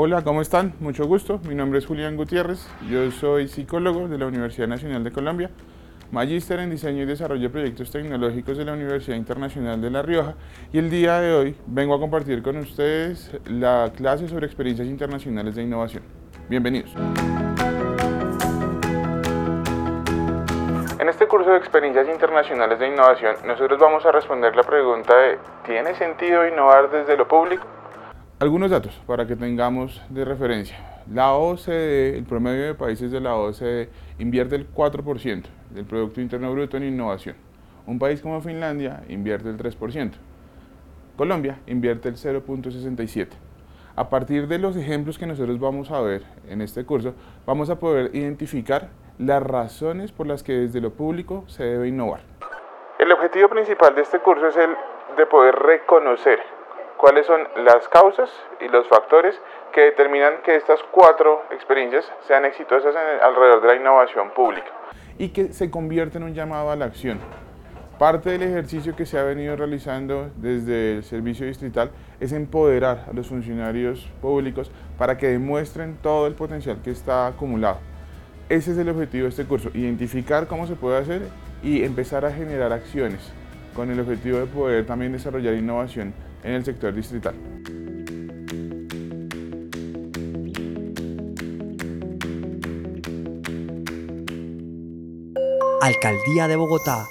Hola, ¿cómo están? Mucho gusto. Mi nombre es Julián Gutiérrez. Yo soy psicólogo de la Universidad Nacional de Colombia, magíster en diseño y desarrollo de proyectos tecnológicos de la Universidad Internacional de La Rioja y el día de hoy vengo a compartir con ustedes la clase sobre experiencias internacionales de innovación. Bienvenidos. En este curso de experiencias internacionales de innovación, nosotros vamos a responder la pregunta de ¿tiene sentido innovar desde lo público? Algunos datos para que tengamos de referencia. La OCDE, el promedio de países de la OCDE, invierte el 4% del Producto Interno Bruto en innovación. Un país como Finlandia invierte el 3%. Colombia invierte el 0.67%. A partir de los ejemplos que nosotros vamos a ver en este curso, vamos a poder identificar las razones por las que desde lo público se debe innovar. El objetivo principal de este curso es el de poder reconocer cuáles son las causas y los factores que determinan que estas cuatro experiencias sean exitosas alrededor de la innovación pública y que se convierta en un llamado a la acción. Parte del ejercicio que se ha venido realizando desde el servicio distrital es empoderar a los funcionarios públicos para que demuestren todo el potencial que está acumulado. Ese es el objetivo de este curso, identificar cómo se puede hacer y empezar a generar acciones con el objetivo de poder también desarrollar innovación en el sector distrital. Alcaldía de Bogotá